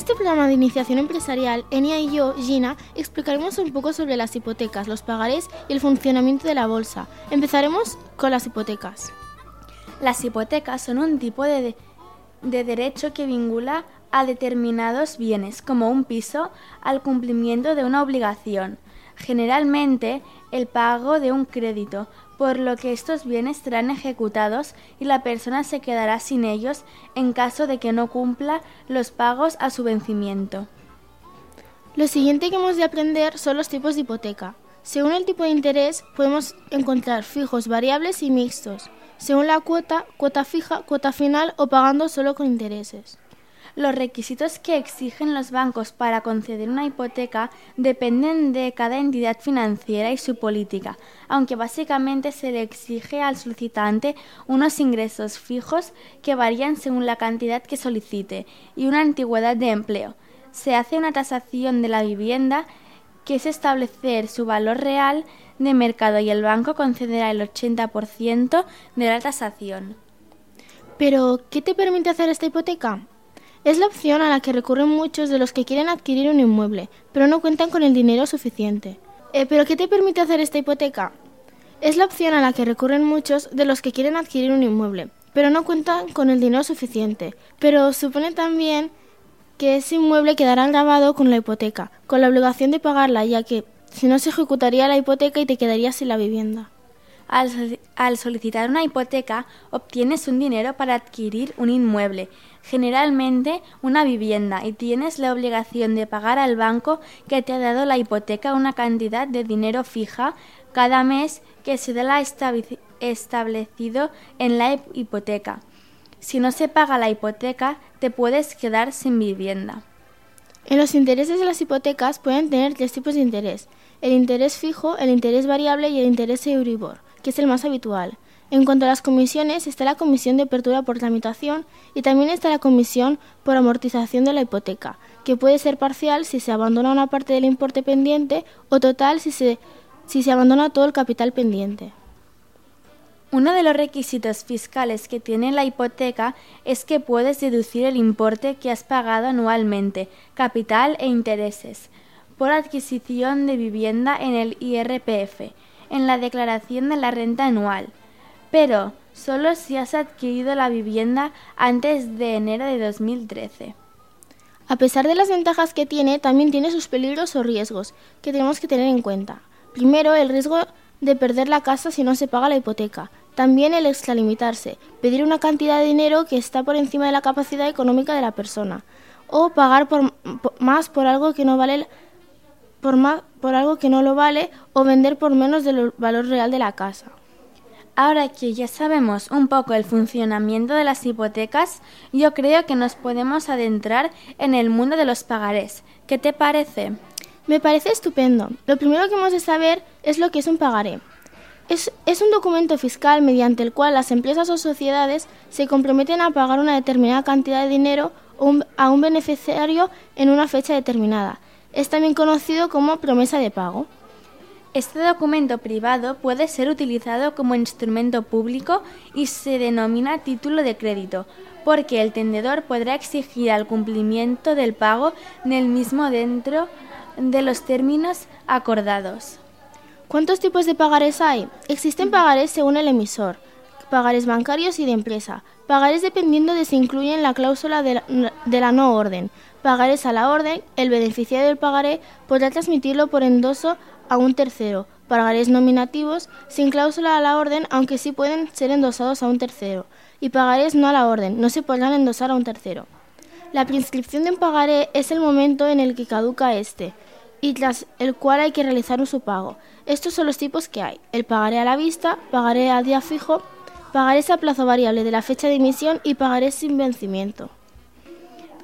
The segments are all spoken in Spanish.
este programa de iniciación empresarial, Enia y yo, Gina, explicaremos un poco sobre las hipotecas, los pagarés y el funcionamiento de la bolsa. Empezaremos con las hipotecas. Las hipotecas son un tipo de, de derecho que vincula a determinados bienes, como un piso, al cumplimiento de una obligación, generalmente el pago de un crédito, por lo que estos bienes serán ejecutados y la persona se quedará sin ellos en caso de que no cumpla los pagos a su vencimiento. Lo siguiente que hemos de aprender son los tipos de hipoteca. Según el tipo de interés podemos encontrar fijos, variables y mixtos. Según la cuota, cuota fija, cuota final o pagando solo con intereses. Los requisitos que exigen los bancos para conceder una hipoteca dependen de cada entidad financiera y su política, aunque básicamente se le exige al solicitante unos ingresos fijos que varían según la cantidad que solicite y una antigüedad de empleo. Se hace una tasación de la vivienda que es establecer su valor real de mercado y el banco concederá el 80% de la tasación. Pero, ¿qué te permite hacer esta hipoteca? Es la opción a la que recurren muchos de los que quieren adquirir un inmueble, pero no cuentan con el dinero suficiente. Eh, ¿Pero qué te permite hacer esta hipoteca? Es la opción a la que recurren muchos de los que quieren adquirir un inmueble, pero no cuentan con el dinero suficiente. Pero supone también que ese inmueble quedará grabado con la hipoteca, con la obligación de pagarla, ya que si no se ejecutaría la hipoteca y te quedarías sin la vivienda. Al, solicitar una hipoteca, obtienes un dinero para adquirir un inmueble, generalmente una vivienda, y tienes la obligación de pagar al banco que te ha dado la hipoteca una cantidad de dinero fija cada mes que se da establecido en la hipoteca. Si no se paga la hipoteca, te puedes quedar sin vivienda. En los intereses de las hipotecas pueden tener tres tipos de interés: el interés fijo, el interés variable y el interés Euribor que es el más habitual. En cuanto a las comisiones, está la comisión de apertura por tramitación y también está la comisión por amortización de la hipoteca, que puede ser parcial si se abandona una parte del importe pendiente o total si se, si se abandona todo el capital pendiente. Uno de los requisitos fiscales que tiene la hipoteca es que puedes deducir el importe que has pagado anualmente, capital e intereses, por adquisición de vivienda en el IRPF en la declaración de la renta anual, pero solo si has adquirido la vivienda antes de enero de 2013. A pesar de las ventajas que tiene, también tiene sus peligros o riesgos que tenemos que tener en cuenta. Primero, el riesgo de perder la casa si no se paga la hipoteca. También el extralimitarse, pedir una cantidad de dinero que está por encima de la capacidad económica de la persona, o pagar por, más por algo que no vale más, por algo que no lo vale o vender por menos del valor real de la casa. Ahora que ya sabemos un poco el funcionamiento de las hipotecas, yo creo que nos podemos adentrar en el mundo de los pagarés. ¿Qué te parece? Me parece estupendo. Lo primero que hemos de saber es lo que es un pagaré. Es, es, un documento fiscal mediante el cual las empresas o sociedades se comprometen a pagar una determinada cantidad de dinero a un beneficiario en una fecha determinada, es también conocido como promesa de pago. Este documento privado puede ser utilizado como instrumento público y se denomina título de crédito, porque el tendedor podrá exigir al cumplimiento del pago del mismo dentro de los términos acordados. ¿Cuántos tipos de pagares hay? Existen pagares según el emisor, pagares bancarios y de empresa, pagares dependiendo de si incluyen la cláusula de la, de la no orden, Pagarés a la orden, el beneficiario del pagaré podrá transmitirlo por endoso a un tercero. Pagarés nominativos sin cláusula a la orden, aunque sí pueden ser endosados a un tercero. Y pagarés no a la orden, no se podrán endosar a un tercero. La prescripción de un pagaré es el momento en el que caduca este y tras el cual hay que realizar su pago. Estos son los tipos que hay: el pagaré a la vista, pagaré a día fijo, pagarés a plazo variable de la fecha de emisión y pagaré sin vencimiento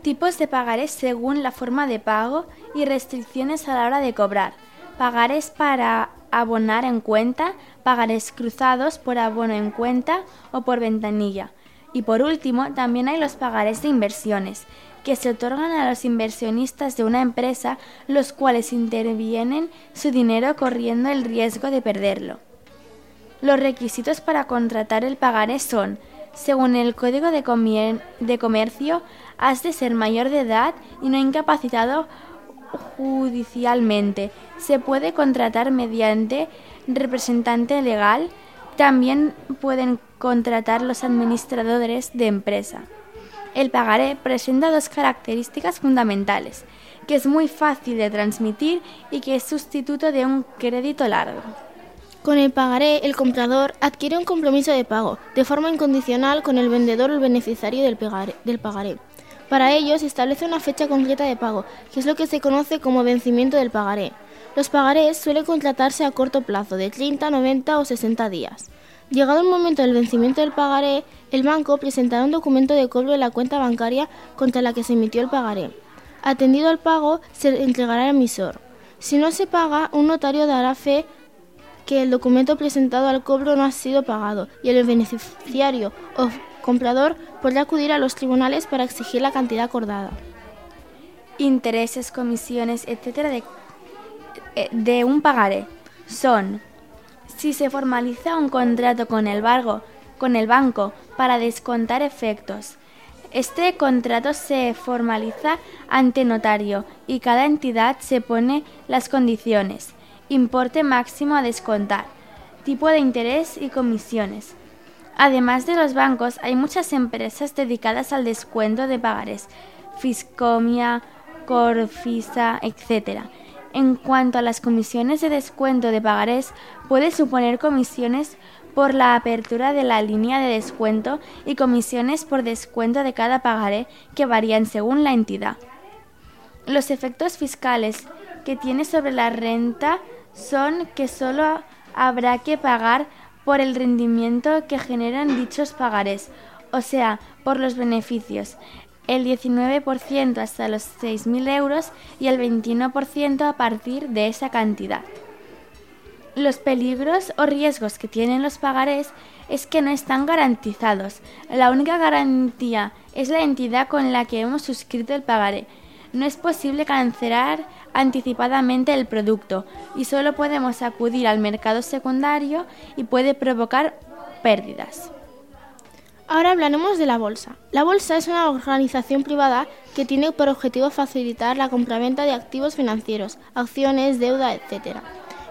tipos de pagarés según la forma de pago y restricciones a la hora de cobrar, pagarés para abonar en cuenta, pagarés cruzados por abono en cuenta o por ventanilla. Y por último, también hay los pagarés de inversiones, que se otorgan a los inversionistas de una empresa, los cuales intervienen su dinero corriendo el riesgo de perderlo. Los requisitos para contratar el pagaré son Según el Código de Comercio, has de ser mayor de edad y no incapacitado judicialmente. Se puede contratar mediante representante legal. También pueden contratar los administradores de empresa. El pagaré presenta dos características fundamentales, que es muy fácil de transmitir y que es sustituto de un crédito largo. Con el pagaré, el comprador adquiere un compromiso de pago de forma incondicional con el vendedor o el beneficiario del pagaré. Para ello se establece una fecha concreta de pago, que es lo que se conoce como vencimiento del pagaré. Los pagarés suelen contratarse a corto plazo, de 30, 90 o 60 días. Llegado el momento del vencimiento del pagaré, el banco presentará un documento de cobro de la cuenta bancaria contra la que se emitió el pagaré. Atendido al pago, se entregará al emisor. Si no se paga, un notario dará fe que el documento presentado al cobro no ha sido pagado y el beneficiario o comprador podrá acudir a los tribunales para exigir la cantidad acordada. Intereses, comisiones, etcétera, de, eh, de un pagaré son si se formaliza un contrato con el, con el banco para descontar efectos. Este contrato se formaliza ante notario y cada entidad se pone las condiciones, importe máximo a descontar, tipo de interés y comisiones. Además de los bancos, hay muchas empresas dedicadas al descuento de pagares, Fiscomia, Corfisa, etc. En cuanto a las comisiones de descuento de pagarés, puede suponer comisiones por la apertura de la línea de descuento y comisiones por descuento de cada pagaré que varían según la entidad. Los efectos fiscales que tiene sobre la renta son que solo habrá que pagar por el rendimiento que generan dichos pagarés, o sea, por los beneficios, el 19% hasta los 6.000 euros y el 21% a partir de esa cantidad. Los peligros o riesgos que tienen los pagarés es que no están garantizados. La única garantía es la entidad con la que hemos suscrito el pagaré. No es posible cancelar anticipadamente el producto y solo podemos acudir al mercado secundario y puede provocar pérdidas. Ahora hablaremos de la Bolsa. La Bolsa es una organización privada que tiene por objetivo facilitar la compraventa de activos financieros, acciones, deuda, etc.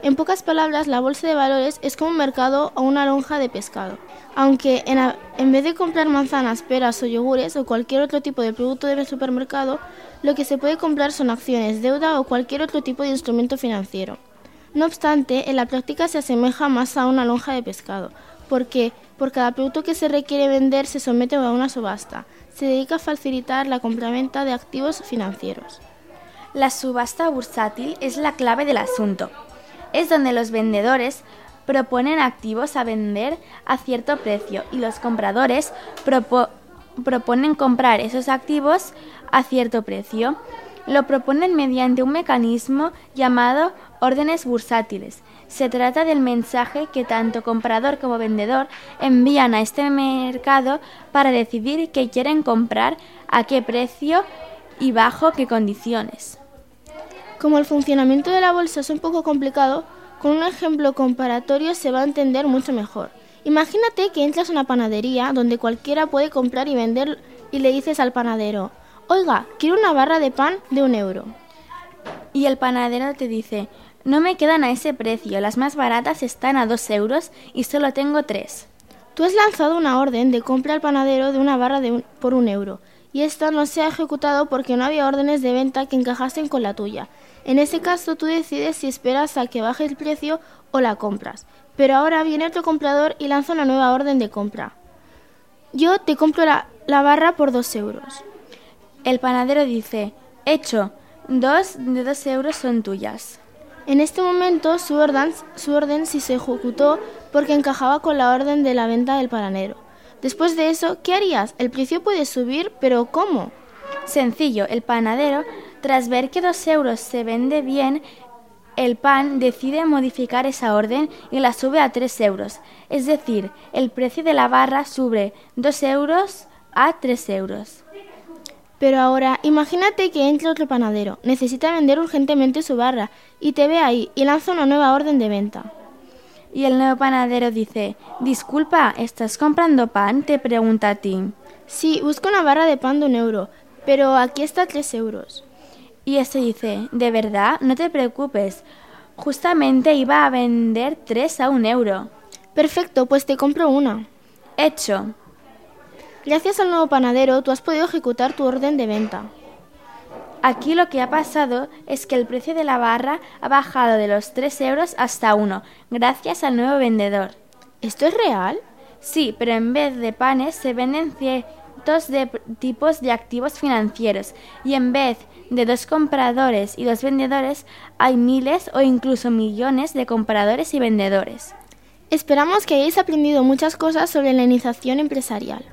En pocas palabras, la bolsa de valores es como un mercado o una lonja de pescado. Aunque en, en, vez de comprar manzanas, peras o yogures o cualquier otro tipo de producto del supermercado, lo que se puede comprar son acciones, deuda o cualquier otro tipo de instrumento financiero. No obstante, en la práctica se asemeja más a una lonja de pescado, porque por cada producto que se requiere vender se somete a una subasta. Se dedica a facilitar la compraventa de activos financieros. La subasta bursátil es la clave del asunto es donde los vendedores proponen activos a vender a cierto precio y los compradores proponen comprar esos activos a cierto precio. Lo proponen mediante un mecanismo llamado órdenes bursátiles. Se trata del mensaje que tanto comprador como vendedor envían a este mercado para decidir qué quieren comprar, a qué precio y bajo qué condiciones. Como el funcionamiento de la bolsa es un poco complicado, con un ejemplo comparatorio se va a entender mucho mejor. Imagínate que entras a una panadería donde cualquiera puede comprar y vender y le dices al panadero, oiga, quiero una barra de pan de un euro. Y el panadero te dice, no me quedan a ese precio, las más baratas están a dos euros y solo tengo tres. Tú has lanzado una orden de compra al panadero de una barra de por un euro y esta no se ha ejecutado porque no había órdenes de venta que encajasen con la tuya en ese caso tú decides si esperas a que baje el precio o la compras. Pero ahora viene otro comprador y lanza una nueva orden de compra. Yo te compro la, barra por dos euros. El panadero dice, hecho, dos de dos euros son tuyas. En este momento su orden, su orden sí se ejecutó porque encajaba con la orden de la venta del panadero. Después de eso, ¿qué harías? El precio puede subir, pero ¿cómo? Sencillo, el panadero tras ver que dos euros se vende bien, el pan decide modificar esa orden y la sube a tres euros. Es decir, el precio de la barra sube dos euros a tres euros. Pero ahora, imagínate que entra otro panadero, necesita vender urgentemente su barra y te ve ahí y lanza una nueva orden de venta. Y el nuevo panadero dice, disculpa, ¿estás comprando pan? Te pregunta a ti. Sí, busco una barra de pan de un euro, pero aquí está tres euros. Y este dice, de verdad, no te preocupes, justamente iba a vender tres a un euro. Perfecto, pues te compro una. Hecho. Gracias al nuevo panadero, tú has podido ejecutar tu orden de venta. Aquí lo que ha pasado es que el precio de la barra ha bajado de los 3 euros hasta 1, gracias al nuevo vendedor. ¿Esto es real? Sí, pero en vez de panes se venden de tipos de activos financieros y en vez de dos compradores y dos vendedores hay miles o incluso millones de compradores y vendedores. Esperamos que hayáis aprendido muchas cosas sobre la iniciación empresarial.